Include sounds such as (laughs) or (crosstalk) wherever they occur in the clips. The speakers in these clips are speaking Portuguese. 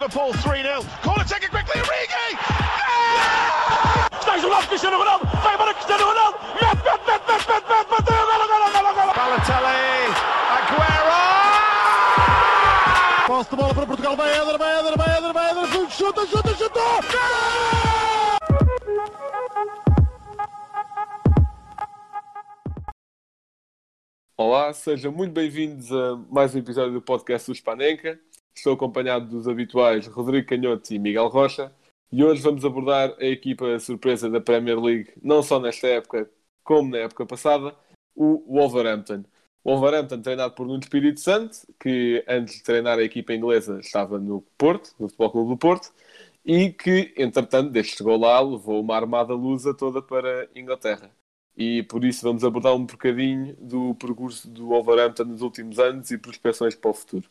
Liverpool 3 0. Corner taken quickly, Origi! Estás do lado Cristiano Ronaldo, vai sejam muito bem-vindos a mais um episódio do podcast do Spanenka. Estou acompanhado dos habituais Rodrigo Canhoto e Miguel Rocha. E hoje vamos abordar a equipa surpresa da Premier League, não só nesta época, como na época passada, o Wolverhampton. O Wolverhampton treinado por Nuno Espírito Santo, que antes de treinar a equipa inglesa estava no Porto, no Futebol Clube do Porto, e que, entretanto, desde que chegou lá, levou uma armada lusa toda para a Inglaterra. E por isso vamos abordar um bocadinho do percurso do Wolverhampton nos últimos anos e prospecções para o futuro.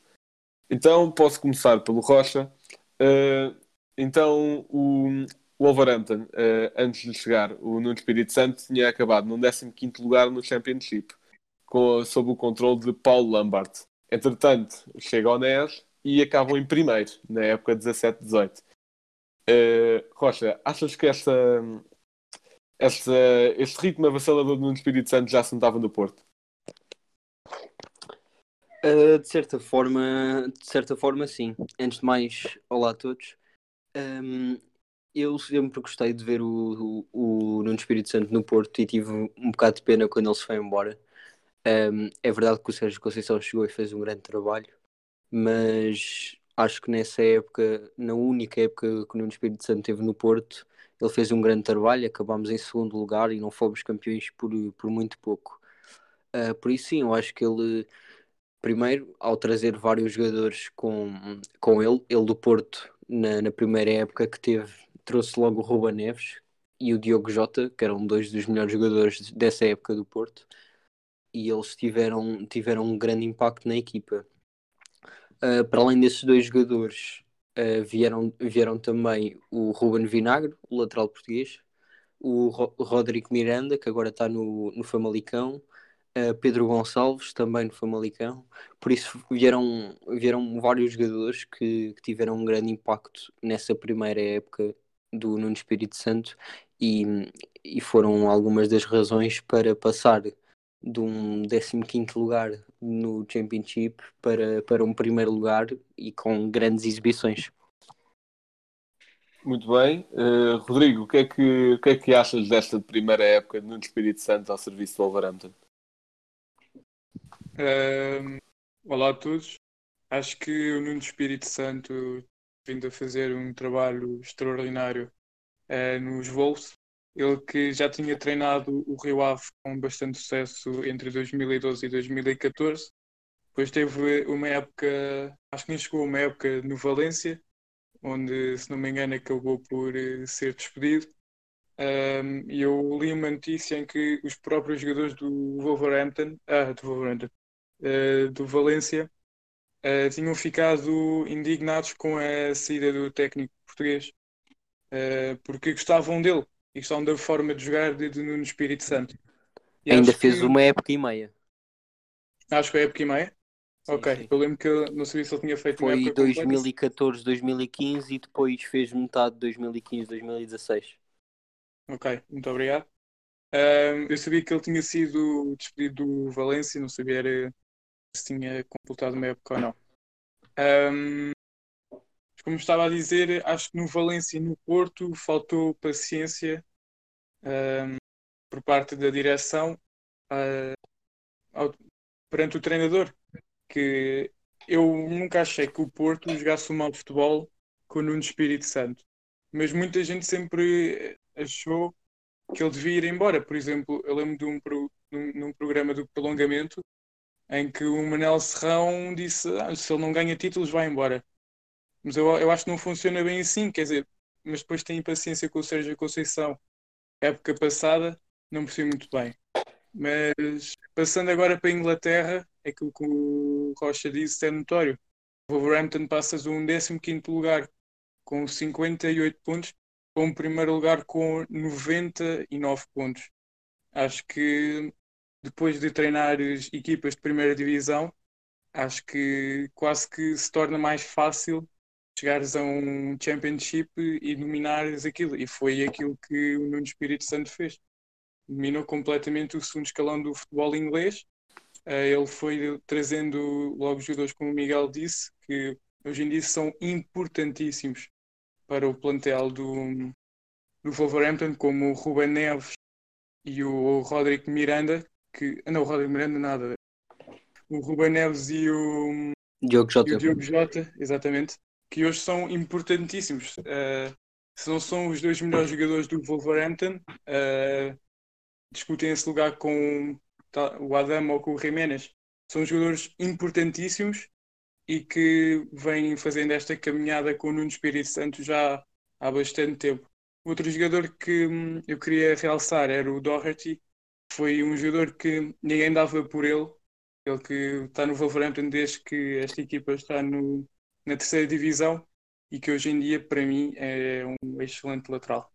Então, posso começar pelo Rocha. Uh, então, o Wolverhampton, uh, antes de chegar, o Nuno Espírito Santo tinha acabado no 15º lugar no Championship, com, sob o controle de Paulo Lambert. Entretanto, chega ao NES e acabam em primeiro, na época 17-18. Uh, Rocha, achas que esta, este ritmo avassalador do Nuno Espírito Santo já se notava no Porto? Uh, de certa forma, de certa forma, sim. Antes de mais, olá a todos. Um, eu sempre gostei de ver o, o, o Nuno Espírito Santo no Porto e tive um bocado de pena quando ele se foi embora. Um, é verdade que o Sérgio Conceição chegou e fez um grande trabalho, mas acho que nessa época, na única época que o Nuno Espírito Santo teve no Porto, ele fez um grande trabalho, acabámos em segundo lugar e não fomos campeões por, por muito pouco. Uh, por isso sim, eu acho que ele primeiro, ao trazer vários jogadores com, com ele, ele do Porto, na, na primeira época que teve, trouxe logo o Ruba Neves e o Diogo Jota, que eram dois dos melhores jogadores dessa época do Porto, e eles tiveram, tiveram um grande impacto na equipa. Uh, para além desses dois jogadores, uh, vieram, vieram também o Ruben Vinagre, o lateral português, o Ro Rodrigo Miranda, que agora está no, no Famalicão, uh, Pedro Gonçalves, também no Famalicão. Por isso vieram, vieram vários jogadores que, que, tiveram um grande impacto nessa primeira época do Nuno Espírito Santo e, e foram algumas das razões para passar de um 15 lugar no Championship para, para um primeiro lugar e com grandes exibições. Muito bem. Uh, Rodrigo, o que, é que, o que é que achas desta primeira época no Espírito Santo ao serviço do Wolverhampton? Uh, olá a todos. Acho que o Nuno Espírito Santo vindo a fazer um trabalho extraordinário uh, nos Wolves. Ele que já tinha treinado o Rio Ave com bastante sucesso entre 2012 e 2014. Depois teve uma época, acho que nem chegou uma época no Valência, onde, se não me engano, acabou por uh, ser despedido. Um, e eu li uma notícia em que os próprios jogadores do Wolverhampton, ah, do Wolverhampton, uh, do Valência, uh, tinham ficado indignados com a saída do técnico português, uh, porque gostavam dele e gostavam da forma de jogar de, de Nuno Espírito Santo. E Ainda fez que... uma época e meia. Acho que foi época e meia? Sim, ok, sim. eu lembro que eu não sabia se ele tinha feito Foi uma época 2014, 2015 e depois fez metade de 2015, 2016. Ok, muito obrigado. Eu sabia que ele tinha sido despedido do Valência, não sabia se tinha completado uma época ou não. Um, como estava a dizer, acho que no Valência e no Porto faltou paciência um, por parte da direção uh, ao, perante o treinador. Que eu nunca achei que o Porto jogasse um mau futebol com o Nuno Espírito Santo. Mas muita gente sempre achou que ele devia ir embora. Por exemplo, eu lembro de um, pro, num, num programa do prolongamento em que o Manel Serrão disse ah, se ele não ganha títulos vai embora. Mas eu, eu acho que não funciona bem assim, quer dizer, mas depois tem paciência com o Sérgio Conceição. Época passada, não percebi muito bem. Mas passando agora para a Inglaterra, é que o que o Rocha disse é notório. Wolverhampton passa de um 15 lugar com 58 pontos para um primeiro lugar com 99 pontos. Acho que depois de treinar equipas de primeira divisão, acho que quase que se torna mais fácil chegares a um Championship e dominares aquilo. E foi aquilo que o Nuno Espírito Santo fez. Dominou completamente o segundo escalão do futebol inglês. Eh, ele foi trazendo logo jogadores, como o Miguel disse, que hoje em dia são importantíssimos para o plantel do, do Wolverhampton, como o Ruben Neves e o Rodrigo Miranda, que. Não, o Rodrigo Miranda nada. O Ruben Neves e o, Diogo Jota. o Diogo Jota, exatamente, que hoje são importantíssimos. Uh, se não são os dois melhores jogadores do Wolverhampton, uh, discutem esse lugar com o Adam ou com o Jiménez. São jogadores importantíssimos e que vêm fazendo esta caminhada com o Nuno Espírito Santo já há bastante tempo. Outro jogador que hum, eu queria realçar era o Doherty. Foi um jogador que ninguém dava por ele. Ele que está no Wolverhampton desde que esta equipa está no, na terceira divisão e que hoje em dia, para mim, é um excelente lateral.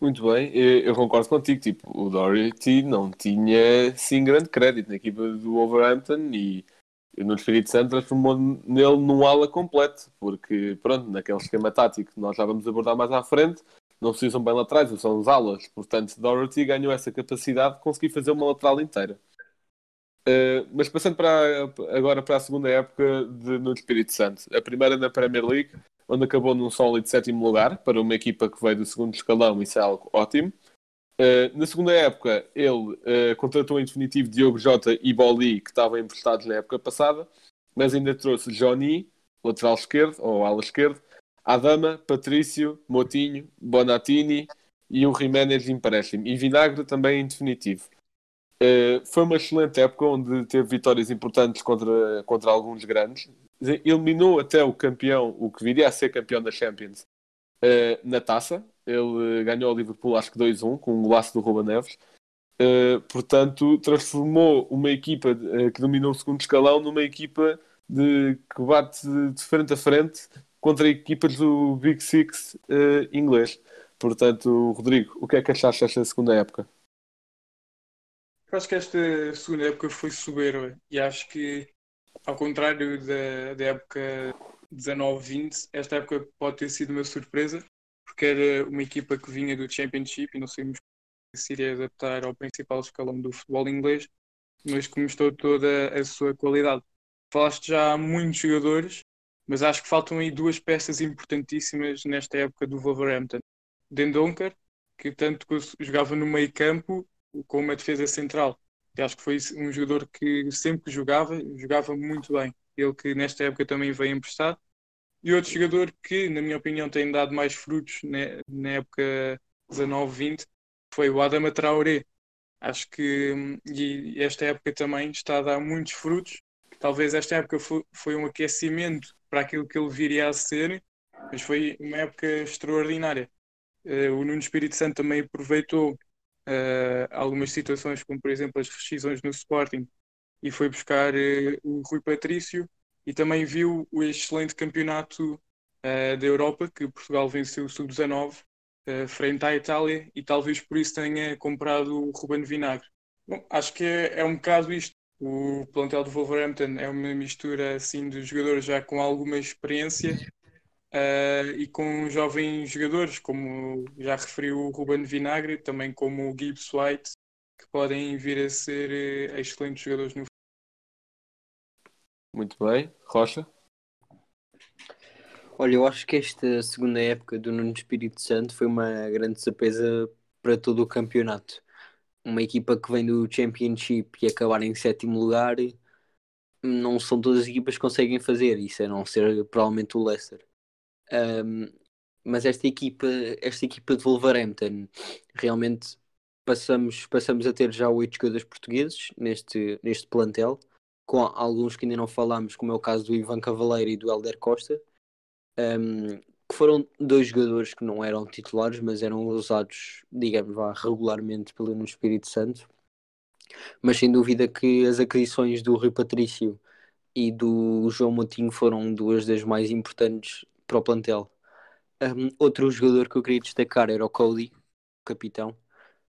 Muito bem, eu, eu concordo contigo. Tipo, o Doherty não tinha sim grande crédito na equipa do Wolverhampton e no Espírito Santo transformou nele num ala completo, porque pronto, naquele esquema tático que nós já vamos abordar mais à frente, não se usam bem laterais, são os alas. Portanto, Doherty ganhou essa capacidade de conseguir fazer uma lateral inteira. Uh, mas passando para, agora para a segunda época de, no Espírito Santo, a primeira na Premier League, onde acabou num sólido sétimo lugar para uma equipa que veio do segundo escalão, isso é algo ótimo. Uh, na segunda época, ele uh, contratou em definitivo Diogo Jota e Boli, que estavam emprestados na época passada, mas ainda trouxe Johnny, lateral esquerdo, ou ala esquerdo, Adama, Patrício, Motinho, Bonatini e o Jiménez empréstimo, e Vinagre também em definitivo. Uh, foi uma excelente época onde teve vitórias importantes contra, contra alguns grandes. Eliminou até o campeão, o que viria a ser campeão da Champions, uh, na taça. Ele ganhou o Liverpool, acho que 2-1, com um golaço do Ruba Neves. Portanto, transformou uma equipa que dominou o segundo escalão numa equipa de, que bate de frente a frente contra equipas do Big Six inglês. Portanto, Rodrigo, o que é que achaste desta segunda época? Eu acho que esta segunda época foi soberba e acho que, ao contrário da, da época 19-20, esta época pode ter sido uma surpresa, porque era uma equipa que vinha do Championship e não sabíamos se iria adaptar ao principal escalão do futebol inglês, mas que mostrou toda a sua qualidade. Falaste já há muitos jogadores, mas acho que faltam aí duas peças importantíssimas nesta época do Wolverhampton. Dendonker, que tanto jogava no meio campo com uma defesa central. Eu acho que foi um jogador que sempre que jogava, jogava muito bem. Ele que nesta época também veio emprestado. E outro jogador que, na minha opinião, tem dado mais frutos na, época 19-20 foi o Adama Traoré. Acho que e esta época também está a dar muitos frutos. Talvez esta época foi, um aquecimento para aquilo que ele viria a ser, mas foi uma época extraordinária. Uh, o Nuno Espírito Santo também aproveitou uh, algumas situações, como por exemplo as rescisões no Sporting, e foi buscar uh, o Rui Patrício, e também viu o excelente campeonato uh, da Europa, que Portugal venceu o Sub-19 frente à Itália, e talvez por isso tenha comprado o Ruben Vinagre. Bom, acho que é, é um bocado isto. O plantel do Wolverhampton é uma mistura assim de jogadores já com alguma experiência Uh, e com jovens jogadores, como já referiu o Ruben Vinagre, também como o Gibbs White, que podem vir a ser uh, excelentes jogadores no Muito bem. Rocha? Olha, eu acho que esta segunda época do Nuno Espírito Santo foi uma grande surpresa para todo o campeonato. Uma equipa que vem do Championship e acabar em sétimo lugar, não são todas as equipas que conseguem fazer isso, a não ser provavelmente o Leicester. Um, mas esta equipa, esta equipa de Wolverhampton, realmente passamos, passamos a ter já oito jogadores portugueses neste, neste plantel, com alguns que ainda não falámos, como é o caso do Ivan Cavaleiro e do Helder Costa, um, que foram dois jogadores que não eram titulares, mas eram usados, digamos, regularmente pelo Espírito Santo. Mas sem dúvida que as aquisições do Rui Patrício e do João Moutinho foram duas das mais importantes para o plantel. Um, outro jogador que eu queria destacar era o Cody, capitão,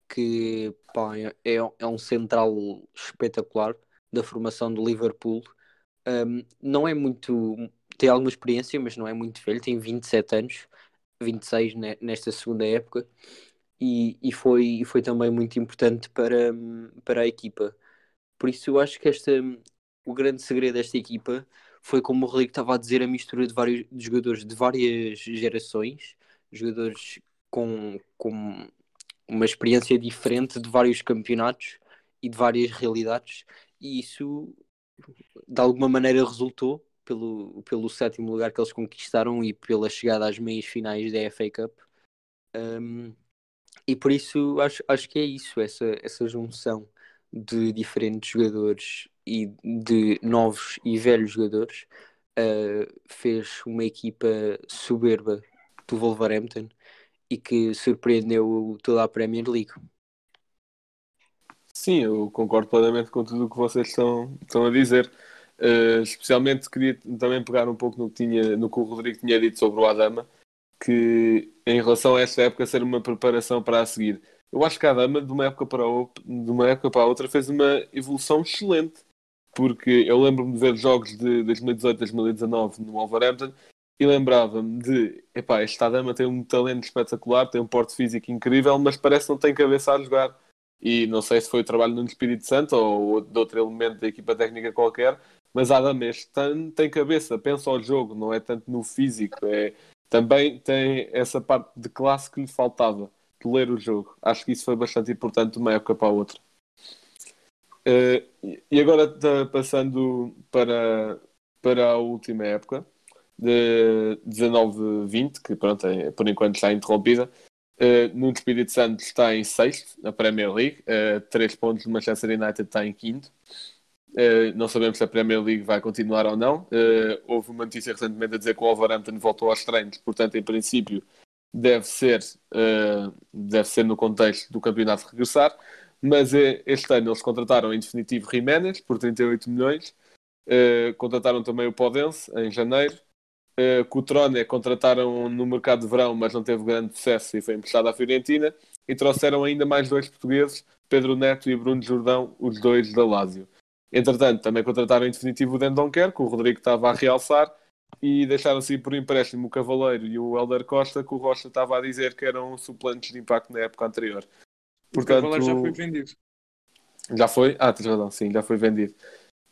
que pá, é, é um central espetacular. da formação do Liverpool. Um, não é muito. tem alguma experiência, mas não é muito velho, tem 27 anos, 26 nesta segunda época, e, e, foi, foi também muito importante para, para a equipa. Por isso, eu acho que esta, o grande segredo desta equipa foi, como o Rodrigo estava a dizer, a mistura de vários de jogadores de várias gerações, jogadores com, com uma experiência diferente de vários campeonatos e de várias realidades, e isso de alguma maneira resultou pelo, pelo sétimo lugar que eles conquistaram e pela chegada às meias finais da FA Cup. Um, e por isso acho, acho que é isso, essa, essa junção de diferentes jogadores e de novos e velhos jogadores uh, fez uma equipa soberba do Wolverhampton e que surpreendeu toda a Premier League. Sim, eu concordo plenamente com tudo o que vocês estão, estão a dizer. Uh, especialmente queria também pegar um pouco no que, tinha, no que o Rodrigo tinha dito sobre o Adama, que em relação a esta época ser uma preparação para a seguir. Eu acho que a Adama, de uma época para, de uma época para a outra, fez uma evolução excelente. Porque eu lembro-me de ver jogos de 2018, 2019 no Wolverhampton e lembrava-me de, epá, esta dama tem um talento espetacular, tem um porte físico incrível, mas parece que não tem cabeça a jogar. E não sei se foi o trabalho no Espírito Santo ou de outro elemento da equipa técnica qualquer, mas a dama este tem, tem cabeça, pensa ao jogo, não é tanto no físico, é, também tem essa parte de classe que lhe faltava, de ler o jogo. Acho que isso foi bastante importante de uma época para a outra. Uh, e agora passando para, para a última época, de 19-20, que pronto, é, por enquanto está interrompida. Uh, no Espírito Santo está em sexto na Premier League, uh, três pontos do Manchester United está em quinto. Uh, não sabemos se a Premier League vai continuar ou não. Uh, houve uma notícia recentemente a dizer que o Wolverhampton voltou aos treinos, portanto, em princípio, deve ser, uh, deve ser no contexto do campeonato regressar. Mas este ano eles contrataram em definitivo Jiménez por 38 milhões, contrataram também o Podense em janeiro, Uh, Cotrone contrataram no mercado de verão, mas não teve grande sucesso e foi emprestado à Fiorentina. E trouxeram ainda mais dois portugueses, Pedro Neto e Bruno Jordão, os dois da Lazio. Entretanto, também contrataram em definitivo o Dendonker, que o Rodrigo estava a realçar, e deixaram-se ir por empréstimo o Cavaleiro e o Helder Costa, que o Rocha estava a dizer que eram suplentes de impacto na época anterior. Portanto, o Cavaleiro já foi vendido. Já foi? Ah, tens razão, sim, já foi vendido.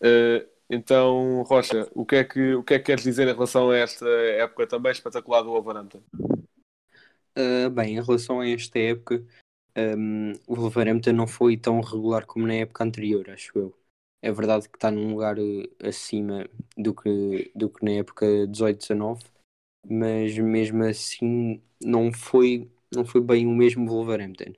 Uh, então, Rocha, o que, é que, o que é que queres dizer em relação a esta época também espetacular do Wolverhampton? Uh, bem, em relação a esta época, um, o Wolverhampton não foi tão regular como na época anterior, acho eu. É verdade que está num lugar eh, acima do que, do que na época 18-19, mas mesmo assim não foi, não foi bem o mesmo Wolverhampton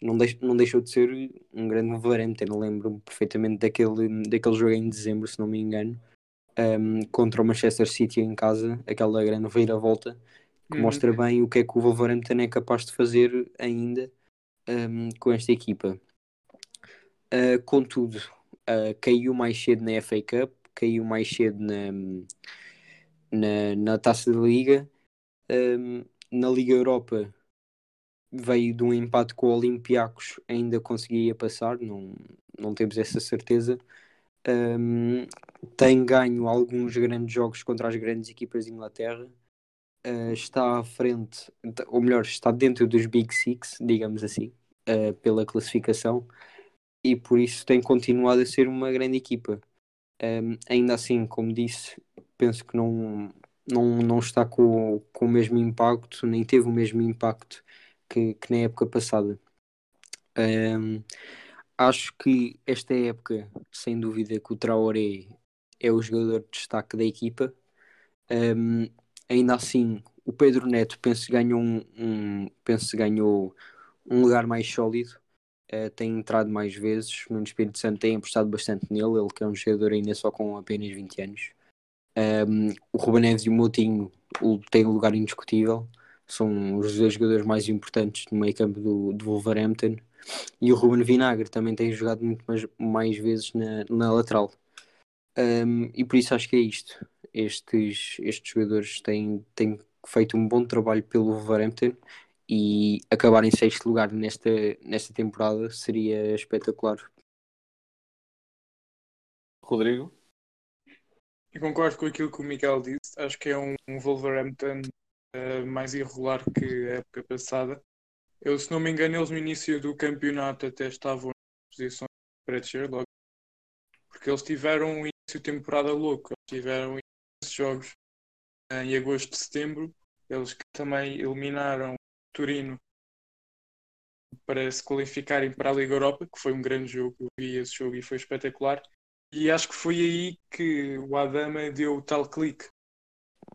não, deix, não deixou de ser um grande Wolverhampton. Lembro-me perfeitamente daquele, daquele jogo em dezembro, se não me engano, um, contra o Manchester City em casa, aquela grande vira-volta, que uhum. mostra bem o que é que o Wolverhampton é capaz de fazer ainda um, com esta equipa. Uh, contudo, uh, caiu mais cedo na FA Cup, caiu mais cedo na, na, na Taça da Liga. Um, na Liga Europa veio de um empate com o Olympiacos, ainda conseguia passar, não, não temos essa certeza. Um, tem ganho alguns grandes jogos contra as grandes equipas de Inglaterra. Uh, está à frente, ou melhor, está dentro dos Big Six, digamos assim, uh, pela classificação, e por isso tem continuado a ser uma grande equipa. Um, ainda assim, como disse, penso que não, não, não está com, com o mesmo impacto, nem teve o mesmo impacto que, que na época passada. Um, acho que esta época, sem dúvida, que o Traoré é o jogador de destaque da equipa. Um, ainda assim, o Pedro Neto penso que ganhou um, um penso ganhou um lugar mais sólido. Uh, tem entrado mais vezes. No Espírito Santo tem apostado bastante nele. Ele que é um jogador ainda só com apenas 20 anos. Um, o Ruben Neves e o Moutinho têm um lugar indiscutível são os dois jogadores mais importantes no meio campo do, do Wolverhampton. E o Ruben Vinagre também tem jogado muito mais, mais vezes na, na lateral. Um, e por isso acho que é isto. Estes, estes jogadores têm, têm feito um bom trabalho pelo Wolverhampton e acabar em sexto lugar nesta, nesta temporada seria espetacular Rodrigo? Eu concordo com aquilo que o Miguel disse. Acho que é um, um Wolverhampton uh, mais irregular que a época passada. Eu, se não me engano, eles no início do campeonato até estavam em posições para descer logo. Porque eles tiveram um início de temporada louco. Eles tiveram esses jogos em agosto e setembro. Eles que também eliminaram Turino para se qualificarem para a Liga Europa, que foi um grande jogo. Eu vi esse jogo e foi espetacular. E acho que foi aí que o Adama deu o tal clique.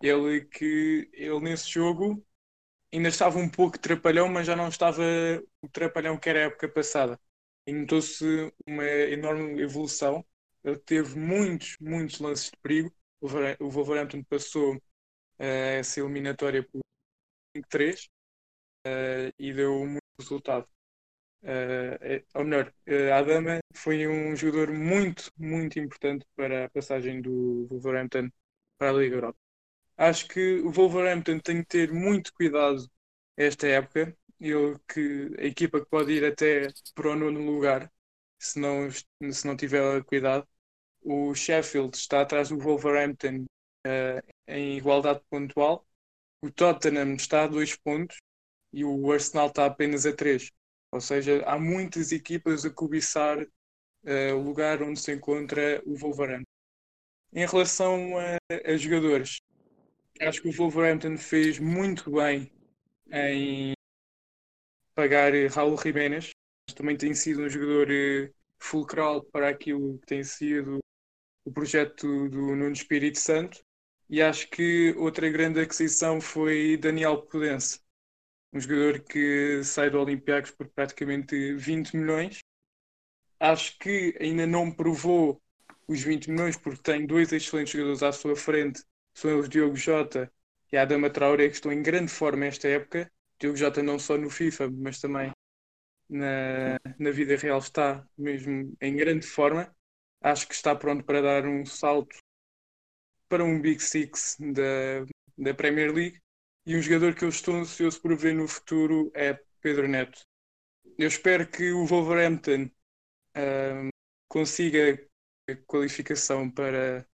Ele que ele nesse jogo ainda estava um pouco trapalhão, mas já não estava o trapalhão que era a época passada. E notou-se uma enorme evolução. Ele teve muitos, muitos lances de perigo. O Wolverhampton passou uh, essa eliminatória por 5-3 uh, e deu muito resultado. Uh, ou melhor, uh, Adama foi um jogador muito, muito importante para a passagem do Wolverhampton para a Liga Europa. Acho que o Wolverhampton tem que ter muito cuidado esta época. Ele que a equipa que pode ir até para o nono lugar, se não, se não tiver cuidado. O Sheffield está atrás do Wolverhampton uh, em igualdade pontual. O Tottenham está a dois pontos e o Arsenal está apenas a três. Ou seja, há muitas equipas a cobiçar uh, o lugar onde se encontra o Wolverhampton. Em relação a, a, jogadores, acho que o Wolverhampton fez muito bem em pagar Raul Jiménez. Também tem sido um jogador uh, fulcral para aquilo que tem sido o projeto do Nuno Espírito Santo. E acho que outra grande aquisição foi Daniel Pudense um jogador que sai do Olympiacos por praticamente 20 milhões. Acho que ainda não provou os 20 milhões porque tem dois excelentes jogadores à sua frente, são eles Diogo Jota e Adama Traoré, que estão em grande forma esta época. Diogo Jota não só no FIFA, mas também na, na vida real está mesmo em grande forma. Acho que está pronto para dar um salto para um Big Six da, da Premier League e um jogador que eu estou ansioso por ver no futuro é Pedro Neto. Eu espero que o Wolverhampton uh, consiga a qualificação para,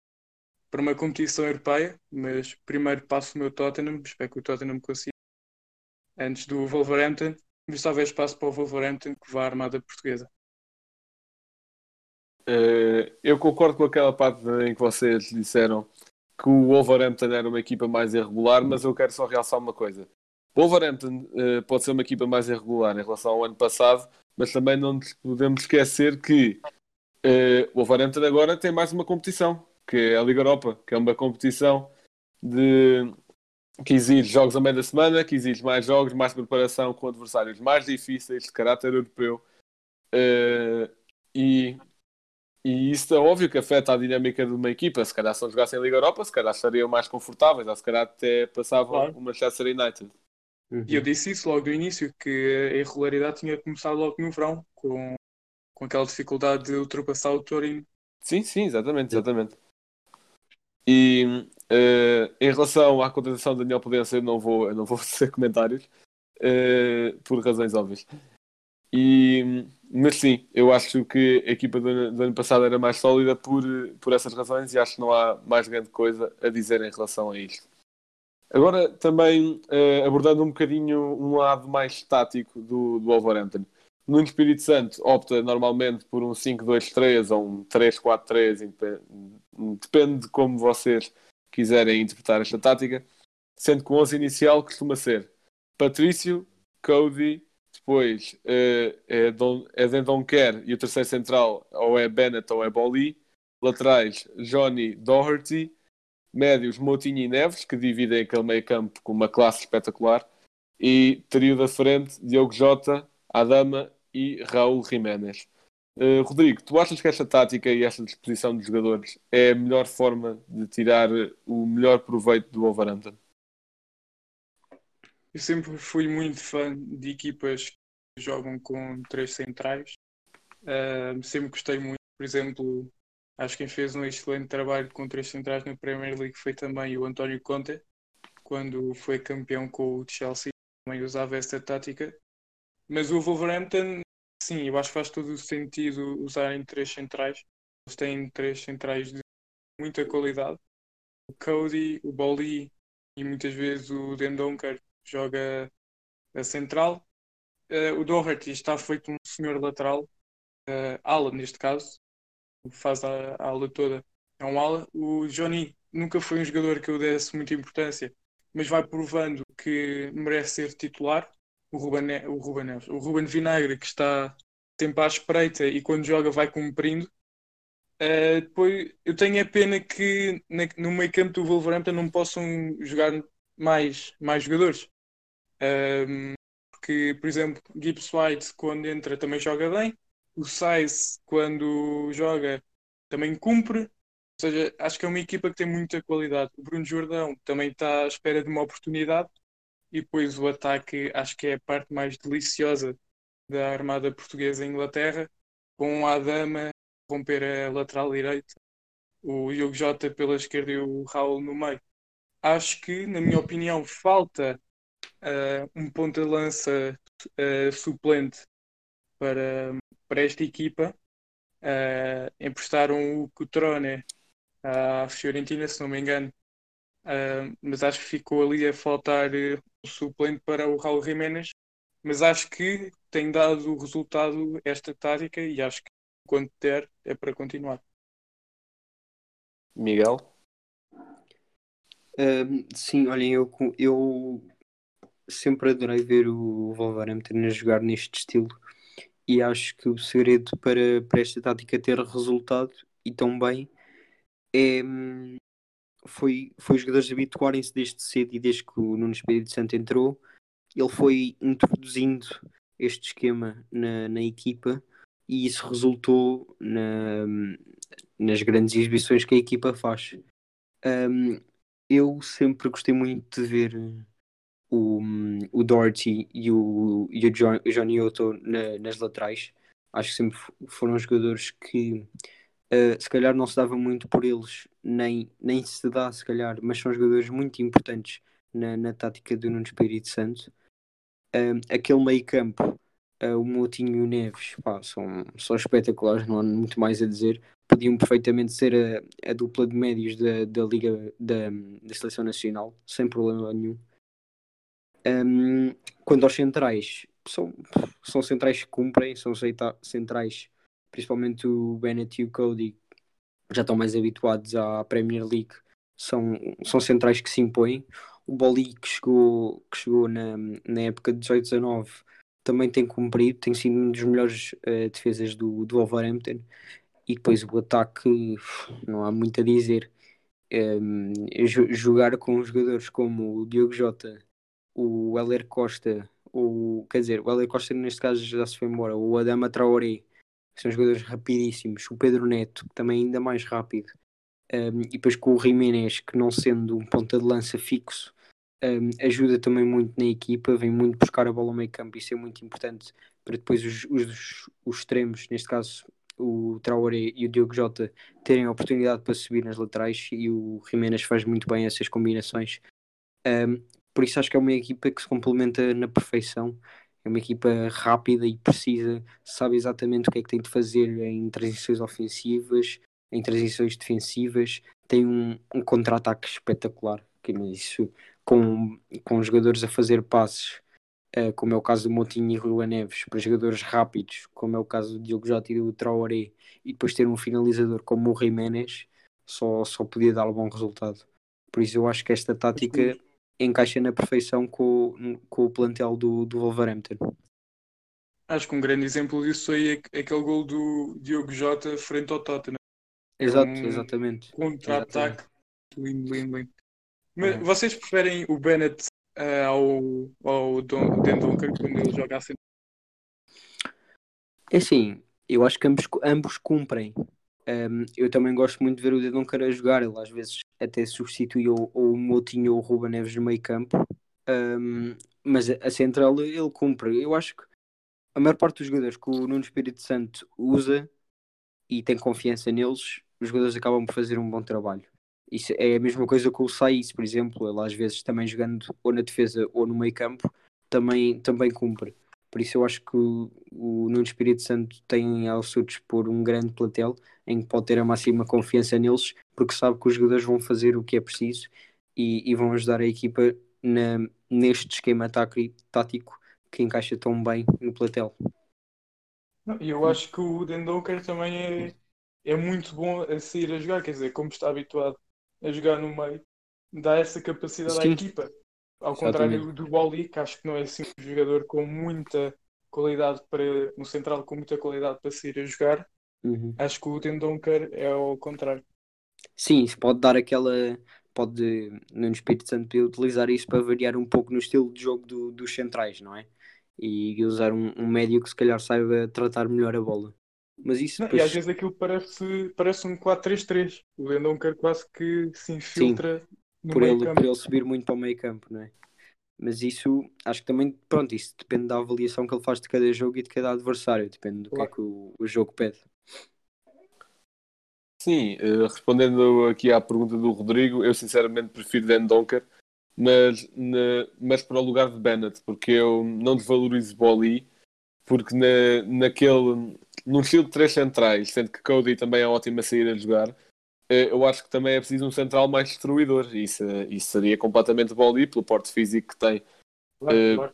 para uma competição europeia, mas primeiro passo o meu Tottenham, espero que o Tottenham consiga antes do Wolverhampton, mas talvez passe para o Wolverhampton que vá à Armada Portuguesa. Uh, eu concordo com aquela parte em que vocês disseram que o Wolverhampton era uma equipa mais irregular, mas eu quero só realçar uma coisa. O Wolverhampton uh, pode ser uma equipa mais irregular em relação ao ano passado, mas também não podemos esquecer que uh, o Wolverhampton agora tem mais uma competição, que é a Liga Europa, que é uma competição de que exige jogos a meio da semana, que exige mais jogos, mais preparação com adversários mais difíceis, de caráter europeu. Uh, e e isso é óbvio que afeta a dinâmica de uma equipa. Se calhar se não jogassem em Liga Europa, se calhar estariam mais confortáveis, ou se calhar até passavam claro. o Manchester United. Uhum. E eu disse isso logo do início, que a irregularidade tinha começado logo no verão, com, com aquela dificuldade de ultrapassar o Torino. Sim, sim, exatamente, exatamente. E uh, em relação à contratação de Daniel Pudense, eu não vou, eu não vou (laughs) fazer comentários, uh, por razões óbvias. E, mas sim, eu acho que a equipa do ano, do ano, passado era mais sólida por, por essas razões e acho que não há mais grande coisa a dizer em relação a isto. Agora, também uh, abordando um bocadinho um lado mais tático do, do Wolverhampton. No Espírito Santo opta normalmente por um 5-2-3 ou um 3-4-3, depende de como vocês quiserem interpretar esta tática, sendo que o 11 inicial costuma ser Patrício, Cody, depois uh, é, é Denton Kerr e o terceiro central ou é Bennett ou é Bolly. Laterais, Johnny Doherty. Médios, Moutinho e Neves, que dividem aquele meio campo com uma classe espetacular. E trio da frente, Diogo Jota, Adama e Raul Jiménez. Uh, Rodrigo, tu achas que esta tática e esta disposição dos jogadores é a melhor forma de tirar o melhor proveito do Wolverhampton? Eu sempre fui muito fã de equipas que jogam com três centrais. Uh, sempre gostei muito, por exemplo, acho que quem fez um excelente trabalho com três centrais na Premier League foi também o António Conte, quando foi campeão com o Chelsea, também usava esta tática. Mas o Wolverhampton, sim, eu acho que faz todo o sentido usarem três centrais. Eles têm três centrais de muita qualidade. O Cody, o Boli e muitas vezes o Dendonker joga a central. Uh, o Doherty está feito um senhor lateral, uh, ala neste caso, faz a, a ala toda, é um ala. O Johnny nunca foi um jogador que eu desse muita importância, mas vai provando que merece ser titular. O Ruben, o Ruben, Neves, o Ruben Vinagre, que está sempre à espreita e quando joga vai cumprindo. Uh, depois, eu tenho a pena que na, no meio campo do Wolverhampton não possam jogar mais, mais jogadores. Um, porque, por exemplo, Gibbs White, quando entra, também joga bem. O Sainz, quando joga, também cumpre. Ou seja, acho que é uma equipa que tem muita qualidade. O Bruno Jordão também está à espera de uma oportunidade. E depois o ataque, acho que é a parte mais deliciosa da Armada Portuguesa em Inglaterra, com a Adama romper a lateral direita, o Diogo Jota pela esquerda e o Raul no meio. Acho que, na minha opinião, falta uh, um ponta de lança uh, suplente para, para esta equipa. Uh, emprestaram o Cutrone à Fiorentina, se não me engano, mas acho que ficou ali a faltar um suplente para o Raul Jiménez. Mas acho que tem dado o resultado esta tática e acho que quando der é para continuar. Miguel? sim, olhem, eu, eu sempre adorei ver o Wolverhampton a jogar neste estilo e acho que o segredo para, para esta tática ter resultado e tão bem é, foi, foi os jogadores habituarem-se desde cedo e desde que o Nuno Espírito Santo entrou ele foi introduzindo este esquema na, na equipa e isso resultou na, nas grandes exibições que a equipa faz. Um, eu sempre gostei muito de ver o, o Doherty e o, e o John, Otto na, nas laterais. Acho que sempre foram jogadores que uh, se calhar não se dava muito por eles, nem, nem se dá se calhar, mas são jogadores muito importantes na, na tática do Nuno Espírito Santo. Um, aquele meio campo, uh, o Moutinho e o Neves, pá, são, são espetaculares, não há muito mais a dizer. Podiam perfeitamente ser a, a dupla de médios da, da Liga da, da Seleção Nacional, sem problema nenhum. Um, quanto aos centrais, são, são centrais que cumprem, são centrais, principalmente o Bennett e o Cody, já estão mais habituados à Premier League, são, são centrais que se impõem. O Boli, que chegou, que chegou na, na época de 18-19, também tem cumprido, tem sido um dos melhores uh, defesas do, do Wolverhampton. E depois o ataque, não há muito a dizer. Um, jogar com jogadores como o Diogo Jota, o Heller Costa, o, quer dizer, o Heller Costa neste caso já se foi embora, o Adama Traoré, que são jogadores rapidíssimos, o Pedro Neto, que também é ainda mais rápido, um, e depois com o Jiménez, que não sendo um ponta de lança fixo, um, ajuda também muito na equipa, vem muito buscar a bola ao meio campo, isso é muito importante para depois os, os, os extremos, neste caso o Traoré e o Diogo Jota, terem a oportunidade para subir nas laterais e o Jiménez faz muito bem essas combinações. Um, por isso acho que é uma equipa que se complementa na perfeição. É uma equipa rápida e precisa, sabe exatamente o que é que tem de fazer em transições ofensivas, em transições defensivas. Tem um, um contra-ataque espetacular. Que isso, com, com jogadores a fazer passes, uh, como é o caso do Motinho e Rua Neves, para jogadores rápidos, como é o caso do Diogo Jota e do Traoré, e depois ter um finalizador como o Jiménez, só, só podia dar um bom resultado. Por isso eu acho que esta tática encaixa na perfeição com, com o plantel do, do Wolverhampton. Acho que um grande exemplo disso aí é aquele gol do Diogo Jota frente ao Tottenham. Exato, um exatamente. Contra-ataque. Lindo, lindo, lindo. Mas é. vocês preferem o Bennett uh, ao, ao Don, Dan Duncan quando ele joga assim? É assim, eu acho que ambos, ambos cumprem. Um, eu também gosto muito de ver o Dedon a jogar, ele às vezes até substitui ou, o Moutinho ou o Ruba Neves no meio campo, um, mas a, central ele cumpre. Eu acho que a maior parte dos jogadores que o Nuno Espírito Santo usa e tem confiança neles, os jogadores acabam por fazer um bom trabalho. Isso é a mesma coisa com o Saiz, por exemplo, ele às vezes também jogando ou na defesa ou no meio campo, também, também cumpre. Por isso eu acho que o, o Nuno Espírito Santo tem ao seu dispor um grande platel em que pode ter a máxima confiança neles, porque sabe que os jogadores vão fazer o que é preciso e, e vão ajudar a equipa na, neste esquema tático que encaixa tão bem no platel. Eu acho que o Dendonker também é, é muito bom a sair a jogar, quer dizer, como está habituado a jogar no meio, dá essa capacidade à Sim. equipa. Ao Exatamente. contrário do Boli, que acho que não é assim um jogador com muita qualidade para um central com muita qualidade para sair a jogar, Uhum. acho que o Dendonker é ao contrário. Sim, isso pode dar aquela. Pode, no Espírito Santo, poder utilizar isso para variar um pouco no estilo de jogo do- dos centrais, não é? E usar um, um médio que se calhar saiba tratar melhor a bola. Mas isso Não, e às vezes aquilo parece, parece um 4-3-3. O Dendonker quase que se infiltra no por ele, campo. por ele subir muito para o meio campo, não é? Mas isso, acho que também, pronto, isso depende da avaliação que ele faz de cada jogo e de cada adversário, depende do que é Claro. que o, o jogo pede. Sim, eh, respondendo aqui à pergunta do Rodrigo, eu sinceramente prefiro Dan Donker, mas, na- mas para o lugar de Bennett, porque eu não desvalorizo Boli, porque na, naquele, num estilo de três centrais, sendo que Cody também é ótimo a sair a jogar, eu acho que também é preciso um central mais destruidor, e isso, isso seria completamente Boli, pelo porte físico que tem. Claro, eh, claro.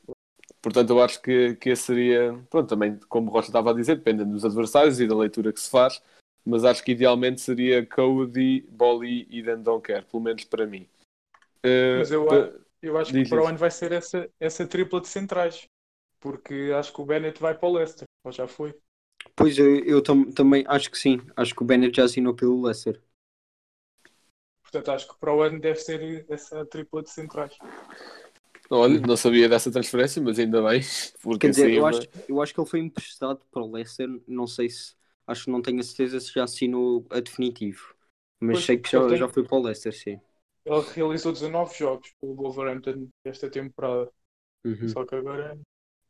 Portanto, eu acho que, que esse seria, pronto, também, como o Rocha estava a dizer, dependendo dos adversários e da leitura que se faz, mas acho que idealmente seria Cody, Bolly e Dendonker, pelo menos para mim. Eh, Mas eu, eu acho que para o ano vai ser essa, essa tripla de centrais. Porque acho que o Bennett vai para o Leicester. Ou já foi. Pois eu, eu tam- também acho que sim, acho que o Bennett já assinou pelo Leicester. Portanto, acho que para o ano deve ser essa tripla de centrais. Olha, não sabia dessa transferência, mas ainda bem, porque Quer dizer, assim, eu acho, eu acho que ele foi emprestado para o Leicester, não sei se, acho que não tenho a certeza se já assinou a definitivo, mas Pois, sei que já, tenho- já foi para o Leicester, sim. Ele realizou 19 jogos pelo Wolverhampton esta temporada. Uhum. Só que agora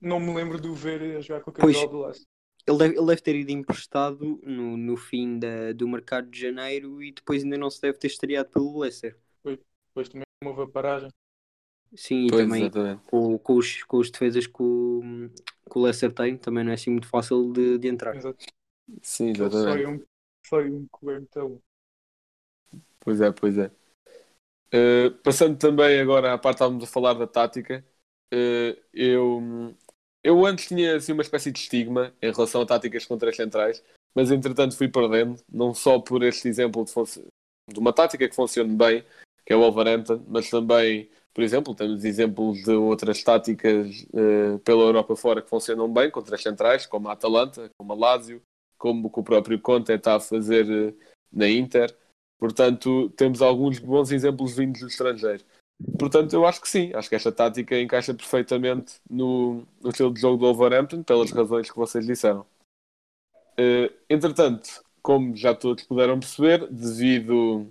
não me lembro de o ver a jogar com Pois. camisola do Leicester. Ele deve, ele deve ter ido emprestado no, no fim da, do mercado de janeiro e depois ainda não se deve ter estreado pelo Leicester. Depois também houve a paragem. Sim, e Pois, também com, com, os, com os defesas que o, que o Leicester tem, também não é assim muito fácil de, de entrar. Exato. Sim, exatamente. foi um, foi um cobertor. Pois é, pois é. Uh, passando também agora à parte estávamos a falar da tática, uh, eu, eu antes tinha assim, uma espécie de estigma em relação a táticas contra as centrais, mas entretanto fui perdendo, não só por este exemplo de, de uma tática que funcione bem, que é o Wolverhampton, mas também, por exemplo, temos exemplos de outras táticas uh, pela Europa fora que funcionam bem contra as centrais, como a Atalanta, como a Lazio, como o próprio Conte está a fazer uh, na Inter. Portanto, temos alguns bons exemplos vindos do estrangeiro. Portanto, eu acho que sim. Acho que esta tática encaixa perfeitamente no, no estilo de jogo do Wolverhampton, pelas razões que vocês disseram. Eh, entretanto, como já todos puderam perceber, devido,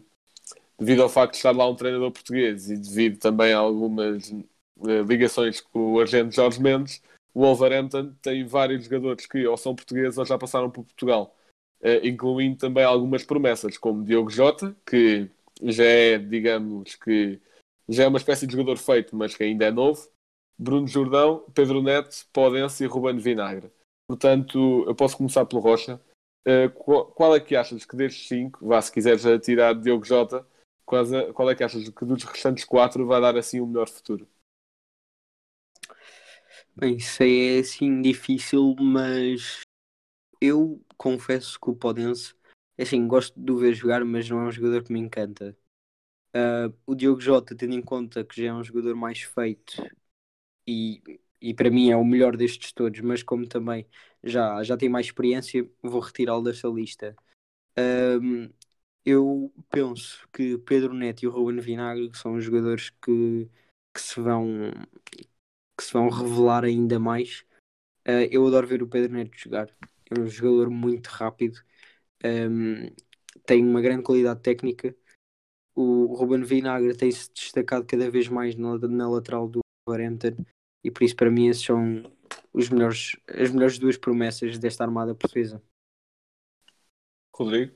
devido ao facto de estar lá um treinador português e devido também a algumas eh, ligações com o argento Jorge Mendes, o Wolverhampton tem vários jogadores que ou são portugueses ou já passaram por Portugal. Uh, incluindo também algumas promessas, como Diogo Jota, que já é, digamos que já é uma espécie de jogador feito, mas que ainda é novo, Bruno Jordão, Pedro Neto, Podense e Ruben Vinagre. Portanto, eu posso começar pelo Rocha. Uh, qual, é que achas que destes cinco, vá se quiseres tirar Diogo Jota, qual, qual é que achas que dos restantes quatro vai dar assim o um melhor futuro? Bem, isso é assim difícil, mas eu confesso que o Podense, assim, gosto de o ver jogar, mas não é um jogador que me encanta. Uh, o Diogo Jota, tendo em conta que já é um jogador mais feito e, e para mim é o melhor destes todos, mas como também já, já tem mais experiência, vou retirá-lo desta lista. Um, eu penso que Pedro Neto e o Ruben Vinagre são jogadores que, que, se vão, que se vão revelar ainda mais. Uh, eu adoro ver o Pedro Neto jogar é um jogador muito rápido, um, tem uma grande qualidade técnica. O Ruben Vinagre tem-se destacado cada vez mais na, na lateral do Wolverhampton e por isso para mim esses são os melhores, as melhores duas promessas desta armada portuguesa. Rodrigo?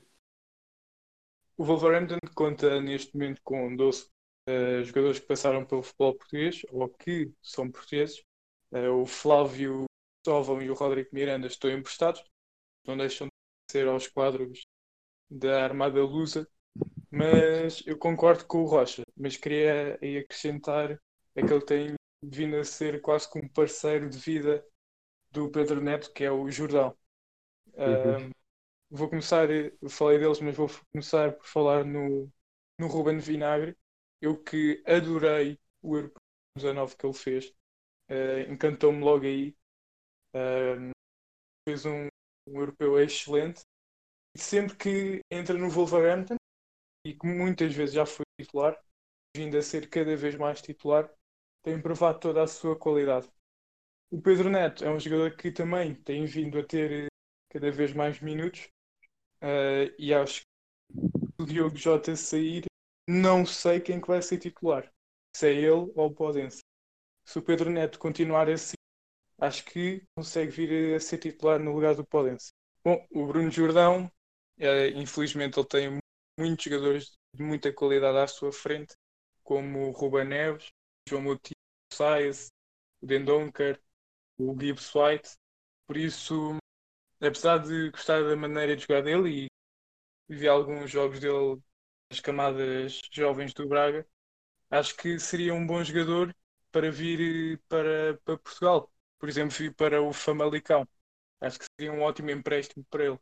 O Wolverhampton conta neste momento com 12 uh, jogadores que passaram pelo futebol português ou que são portugueses. Uh, o Flávio Cristóvão e o Rodrigo Miranda estão emprestados, não deixam de ser aos quadros da Armada Lusa, mas eu concordo com o Rocha, mas queria aí acrescentar é que ele tem vindo a ser quase como parceiro de vida do Pedro Neto, que é o Jordão. Uhum. Um, vou começar, falei deles, mas vou começar por falar no, no Ruben Vinagre. Eu que adorei o Europeu 19 que ele fez, uh, encantou-me logo aí. Uh, fez um, um europeu excelente. E sempre que entra no Wolverhampton, e que muitas vezes já foi titular, vindo a ser cada vez mais titular, tem provado toda a sua qualidade. O Pedro Neto é um jogador que também tem vindo a ter cada vez mais minutos uh, e acho que o Diogo Jota sair, não sei quem que vai ser titular. Se é ele ou o Podense. Se o Pedro Neto continuar assim, acho que consegue vir a ser titular no lugar do Podense. Bom, o Bruno Jordão, uh, infelizmente ele tem muitos jogadores de muita qualidade à sua frente, como o Ruben Neves, João Moutinho, Saez, o Dendonker, o Gibbs White. Por isso, apesar de gostar da maneira de jogar dele e vi alguns jogos dele nas camadas jovens do Braga, acho que seria um bom jogador para vir para, para Portugal. Por exemplo, vir para o Famalicão. Acho que seria um ótimo empréstimo para ele.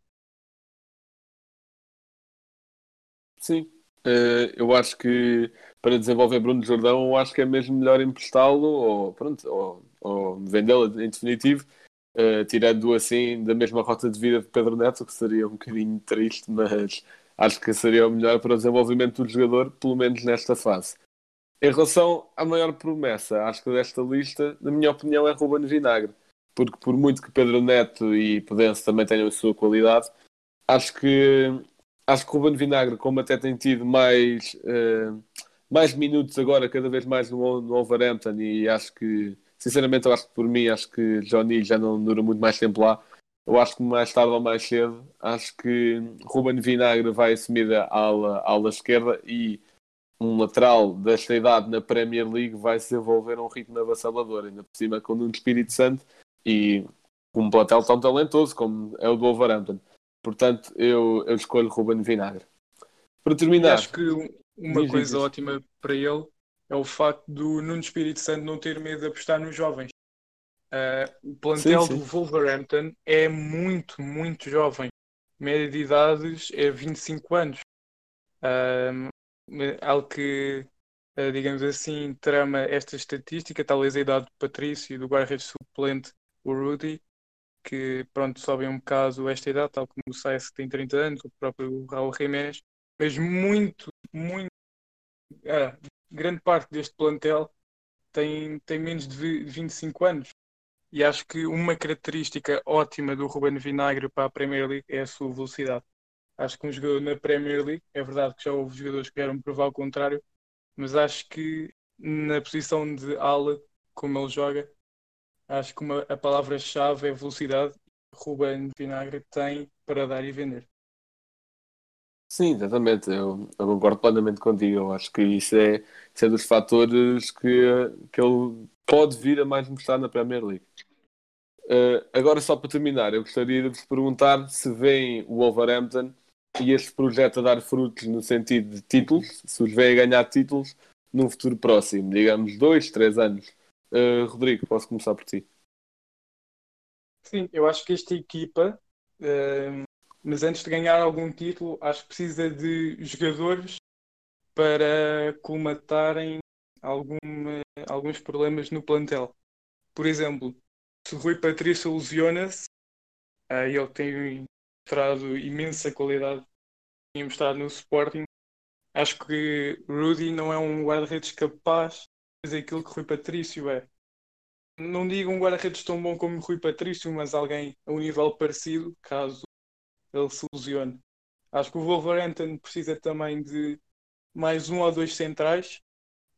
Sim, uh, eu acho que para desenvolver Bruno Jordão, eu acho que é mesmo melhor emprestá-lo ou, pronto, ou, ou vendê-lo em definitivo, uh, tirando assim da mesma rota de vida de Pedro Neto, que seria um bocadinho triste, mas acho que seria o melhor para o desenvolvimento do jogador, pelo menos nesta fase. Em relação à maior promessa, acho que desta lista, na minha opinião, é Ruben Vinagre. Porque por muito que Pedro Neto e Pudense também tenham a sua qualidade, acho que acho que o Ruben Vinagre, como até tem tido mais, uh, mais minutos agora, cada vez mais no, no Wolverhampton, e acho que, sinceramente, eu acho que por mim, acho que Johnny já não dura muito mais tempo lá. Eu acho que mais tarde ou mais cedo, acho que Ruben Vinagre vai assumir a ala, a ala esquerda e um lateral desta idade na Premier League vai se desenvolver um ritmo avassalador, ainda por cima com o Espírito Santo e um plantel tão talentoso como é o do Wolverhampton. Portanto, eu, eu escolho Ruben Vinagre. Para terminar. acho que uma diz, coisa diz. ótima para ele é o facto do Nuno Espírito Santo não ter medo de apostar nos jovens. Uh, o plantel sim, sim. do Wolverhampton é muito, muito jovem. Média de idades é 25 anos. Uh, algo que, uh, digamos assim, trama esta estatística, talvez a idade do Patrício e do guarda-redes suplente, o Rudy, que pronto, sobem um bocado esta idade, tal como o Sainz tem 30 anos, o próprio Raul Jiménez, mas muito, muito, ah, grande parte deste plantel tem, tem menos de 25 anos. E acho que uma característica ótima do Ruben Vinagre para a Premier League é a sua velocidade. Acho que um jogador na Premier League, é verdade que já houve jogadores que vieram provar o contrário, mas acho que na posição de ala, como ele joga, Acho que uma, a palavra-chave é velocidade. Ruben Vinagre tem para dar e vender. Sim, exatamente. Eu, eu, concordo plenamente contigo. Eu acho que isso é, isso é dos fatores que, que ele pode vir a mais mostrar na Premier League. Uh, agora, só para terminar, eu gostaria de vos perguntar se vem o Wolverhampton e este projeto a dar frutos no sentido de títulos, se os vem a ganhar títulos num futuro próximo, digamos dois, três anos. Uh, Rodrigo, posso começar por ti. Sim, eu acho que esta equipa, uh, mas antes de ganhar algum título, acho que precisa de jogadores para colmatarem algum, alguns problemas no plantel. Por exemplo, se Rui Patrício lesiona-se, uh, ele tem mostrado imensa qualidade, tem mostrado no Sporting. Acho que Rudy não é um guarda-redes capaz fazer aquilo que Rui Patrício é. Não digo um guarda-redes tão bom como Rui Patrício, mas alguém a um nível parecido, caso ele se lesione. Acho que o Wolverhampton precisa também de mais um ou dois centrais,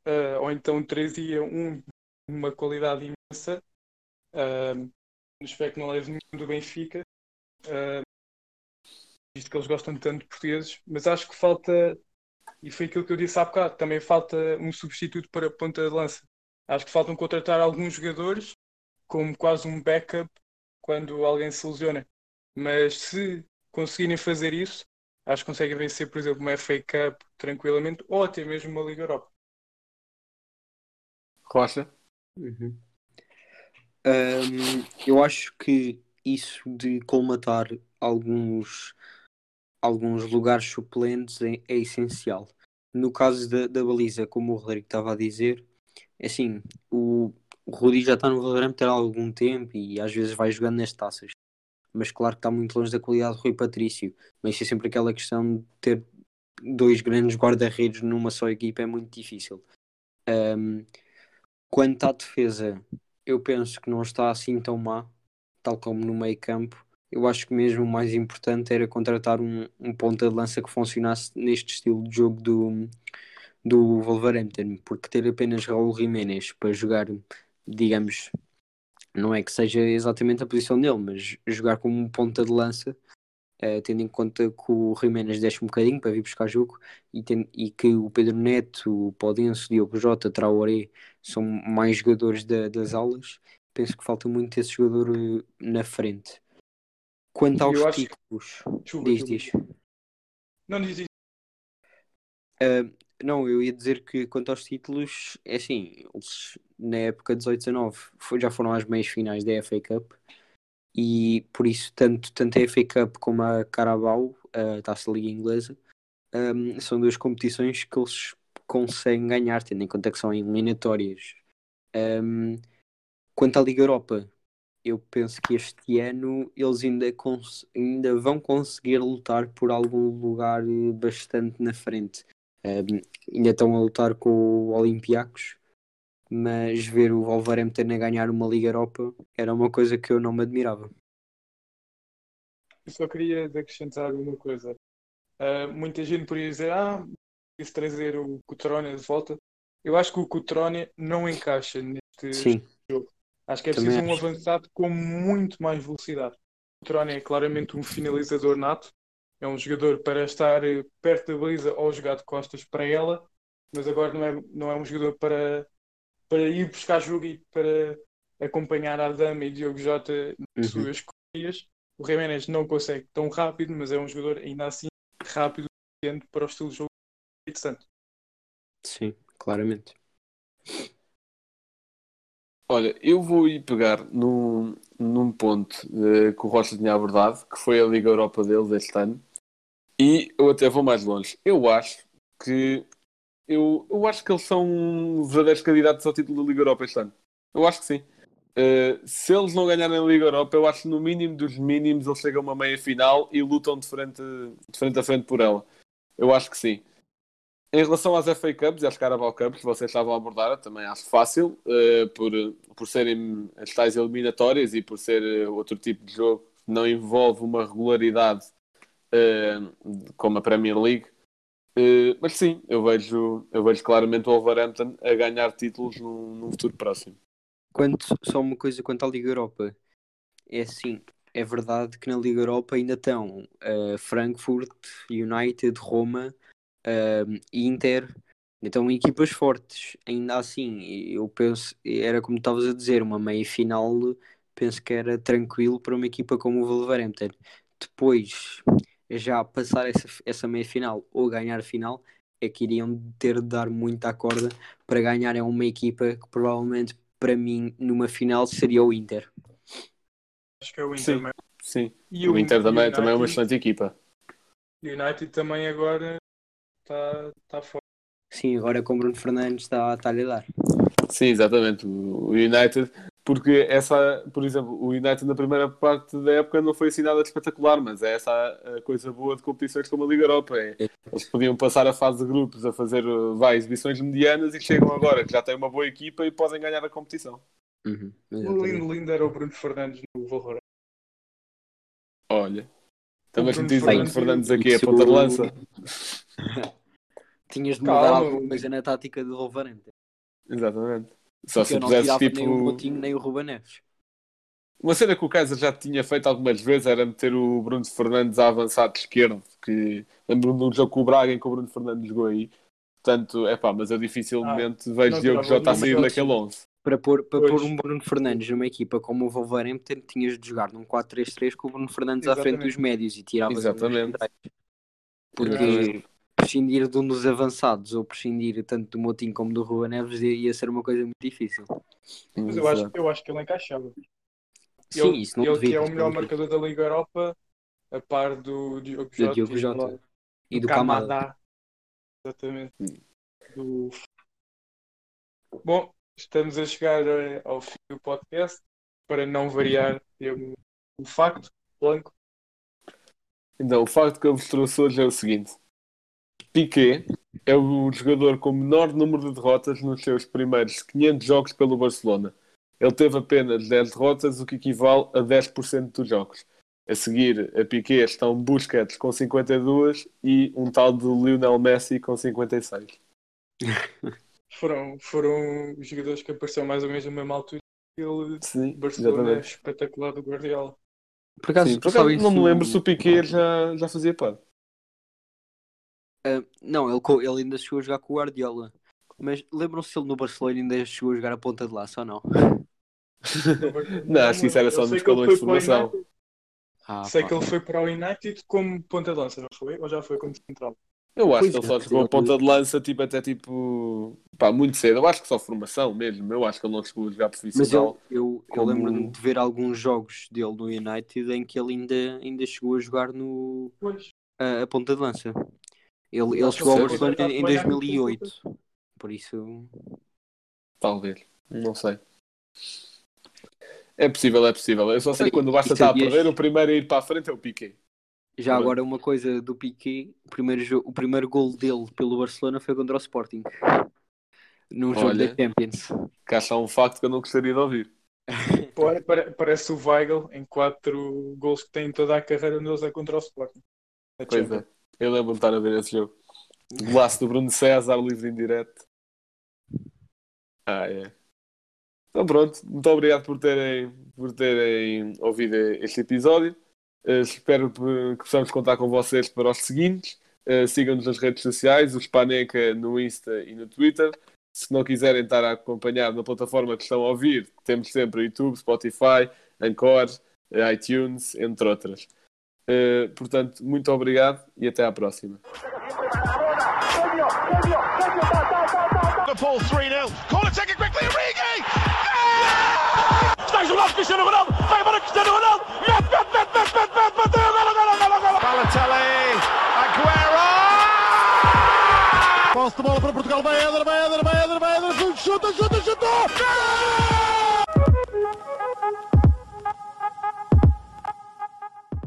uh, ou então trazia um de uma qualidade imensa. Uh, espero que não leve nenhum do Benfica, uh, visto que eles gostam tanto de portugueses, mas acho que falta e foi aquilo que eu disse há bocado. Também falta um substituto para ponta de lança. Acho que faltam contratar alguns jogadores como quase um backup quando alguém se lesiona. Mas se conseguirem fazer isso, acho que conseguem vencer, por exemplo, uma FA Cup tranquilamente ou até mesmo uma Liga Europa. Rocha? Uhum. Ahm, eu acho que isso de colmatar alguns, alguns lugares suplentes é, é essencial. No caso da, da baliza, como o Rodrigo estava a dizer, é assim, o, o Rudi já está no Valorant há algum tempo e às vezes vai jogando nas taças. Mas claro que está muito longe da qualidade do Rui Patrício. Mas é sempre aquela questão de ter dois grandes guarda-redes numa só equipa é muito difícil. Ahm, quanto à defesa, eu penso que não está assim tão má, tal como no meio campo. Eu acho que mesmo o mais importante era contratar um, um ponta de lança que funcionasse neste estilo de jogo do, do Wolverhampton, porque ter apenas Raul Jiménez para jogar, digamos, não é que seja exatamente a posição dele, mas jogar como um ponta de lança, eh, tendo em conta que o Jiménez deixa um bocadinho para vir buscar jogo e, tem- e que o Pedro Neto, o Paulinho, Diogo Jota, Traoré são mais jogadores da- das aulas, penso que falta muito esse jogador eh, na frente. Quanto aos Eu títulos, diz, diz. Não diz isso. Ah, não, eu ia dizer que quanto aos títulos, é assim, eles na época 18-19 foi- já foram às meias finais da FA Cup e por isso tanto, tanto a FA Cup como a Carabao, a Taça Liga Inglesa, ahm, são duas competições que eles conseguem ganhar, tendo em conta que são eliminatórias. Ahm, quanto à Liga Europa, eu penso que este ano eles ainda, ainda vão conseguir lutar por algum lugar eh, bastante na frente. Um, ainda estão a lutar com o Olympiacos, mas ver o Wolverhampton a ganhar uma Liga Europa era uma coisa que eu não me admirava. Eu só queria acrescentar uma coisa. Ah, muita gente poderia dizer, ah, preciso trazer o Cutrone de volta. Eu acho que o Cutrone não encaixa neste Sim, Acho que é Também preciso um avançado com muito mais velocidade. O Trone é claramente um finalizador nato. É um jogador para estar eh, perto da baliza ou jogar de costas para ela, mas agora não é, não é um jogador para, para ir buscar jogo e para acompanhar a Dama e Diogo Jota nas Uhum. suas corridas. O Jiménez não consegue tão rápido, mas é um jogador ainda assim rápido para o estilo de jogo do Espírito Santo. sim, claramente. Olha, eu vou ir pegar num, num ponto eh, que o Rocha tinha abordado, que foi a Liga Europa deles este ano, e eu até vou mais longe. Eu acho que eu, eu acho que eles são verdadeiros candidatos ao título da Liga Europa este ano. Eu acho que sim. Eh, se eles não ganharem a Liga Europa, eu acho que no mínimo dos mínimos eles chegam a uma meia final e lutam de frente, de frente a frente por ela. Eu acho que sim. Em relação às FA Cups e às Carabao Cups, que vocês estavam a abordar, também acho fácil, eh, por, por serem as tais eliminatórias e por ser eh, outro tipo de jogo que não envolve uma regularidade eh, como a Premier League. Eh, mas sim, eu vejo, eu vejo claramente o Wolverhampton a ganhar títulos num, num futuro próximo. Quanto, só uma coisa quanto à Liga Europa. É assim, é verdade que na Liga Europa ainda estão uh, Frankfurt, United, Roma, uh, Inter, então equipas fortes. Ainda assim, eu penso, era como estavas a dizer, uma meia final, penso que era tranquilo para uma equipa como o Wolverhampton. Depois, já passar essa, essa meia final ou ganhar a final, é que iriam ter de dar muita corda para ganhar é uma equipa que provavelmente para mim numa final seria o Inter. Acho que é o Inter. Sim. mas- Sim, E o Inter também, United- também é uma excelente equipa. O United também agora está tá fora. Sim, agora com o Bruno Fernandes está, está a lhe dar. Sim, exatamente. O United, porque essa, por exemplo, o United na primeira parte da época não foi assim nada de espetacular, mas é essa a coisa boa de competições como a Liga Europa. É, eles podiam passar a fase de grupos a fazer vai, exibições medianas e chegam agora que já têm uma boa equipa e podem ganhar a competição. Uhum, O lindo, lindo era o Bruno Fernandes no Wolverhampton. Olha, também te diz o Bruno Fernandes- Fernandes aqui, a Isso- ponta de lança. (laughs) Tinhas de mudar alguma mas- coisa na tática do Wolverhampton. Exatamente. Só Porque se pusesse tipo. nem o Coutinho nem o Ruben Neves. Uma cena que o Kaiser já tinha feito algumas vezes era meter o Bruno Fernandes a avançar de esquerdo, que lembro-me de um jogo com o Braga em que o Bruno Fernandes jogou aí. Portanto, é pá, mas eu dificilmente vejo não Diogo Jota a sair daquele 11. Para pôr, para Pois. pôr um Bruno Fernandes numa equipa como o Wolverhampton, tinhas de jogar num 4-3-3 com o Bruno Fernandes à frente Exatamente. dos médios e tiravas Exatamente. Porque Exatamente. prescindir de um dos avançados ou prescindir tanto do Motinho como do Rua Neves ia ser uma coisa muito difícil. Mas eu acho, eu acho que ele encaixava. Sim, ele, isso não ele que é o melhor marcador da Liga Europa, a par do Diogo Jota. Diogo e Jota. do- E do Camada. Exatamente. Do... Bom, estamos a chegar eh, ao fim do podcast. Para não variar, temos um facto, Blanco. Então, o facto que eu vos trouxe hoje é o seguinte: Piqué é o jogador com o menor número de derrotas nos seus primeiros 500 jogos pelo Barcelona. Ele teve apenas 10 derrotas, o que equivale a 10% dos jogos. A seguir, a Piqué estão Busquets com 52 e um tal de Lionel Messi com 56. (laughs) Foram, foram os jogadores que apareceram mais ou menos na mesma altura. Ele, Sim, Barcelona, é exatamente. espetacular do Guardiola. Por acaso, Sim, por acaso sabem não me lembro se o Piqué já, já fazia parte. Ah, não, ele, ele ainda chegou a jogar com o Guardiola. Mas lembram-se se ele no Barcelona ainda chegou a jogar a ponta de laço ou não? (laughs) Não, acho que isso era só sei nos calores de formação. Ah, Sei pá. que ele foi para o United como ponta de lança, não foi? Ou já foi como central? Eu acho Pois que ele é, só jogou a ponta de lança tipo, até tipo pá, muito cedo. Eu acho que só formação mesmo. Eu acho que ele não chegou a jogar Mas profissional. eu, eu, eu como- lembro-me de ver alguns jogos dele no United em que ele ainda, ainda chegou a jogar no, Pois. a, a ponta de lança. Ele, ele chegou ao? Barcelona em, em Foi na- 2008. Por isso, Talvez. Não sei. É possível, é possível. Eu só sei que quando o Barça E está a perder, o primeiro a ir para a frente é o Piqué. Já Também. agora uma coisa do Piqué, o primeiro, jo- o primeiro gol dele pelo Barcelona foi contra o Sporting. Num jogo Olha. da Champions. Acho que é um facto que eu não gostaria de ouvir. (laughs) Pare- pare- Parece o Weigl em quatro gols que tem em toda a carreira deles é contra o Sporting. Na Pois Champions. é. Eu lembro de estar a ver esse jogo. Golaço do Bruno César, livre em direto. Ah, é. Então pronto, muito obrigado por terem, por terem ouvido este episódio. Eh, espero que possamos contar com vocês para os seguintes. Eh, Sigam-nos nas redes sociais, o Spaneca no Insta e no Twitter. Se não quiserem estar a acompanhar na plataforma que estão a ouvir, temos sempre YouTube, Spotify, Anchor, eh, iTunes, entre outras. Eh, portanto, muito obrigado e até à próxima. Posse de bola para Portugal. Vai Éder, vai Éder, vai Éder, vai Éder. Chuta, chuta, chuta. Gol!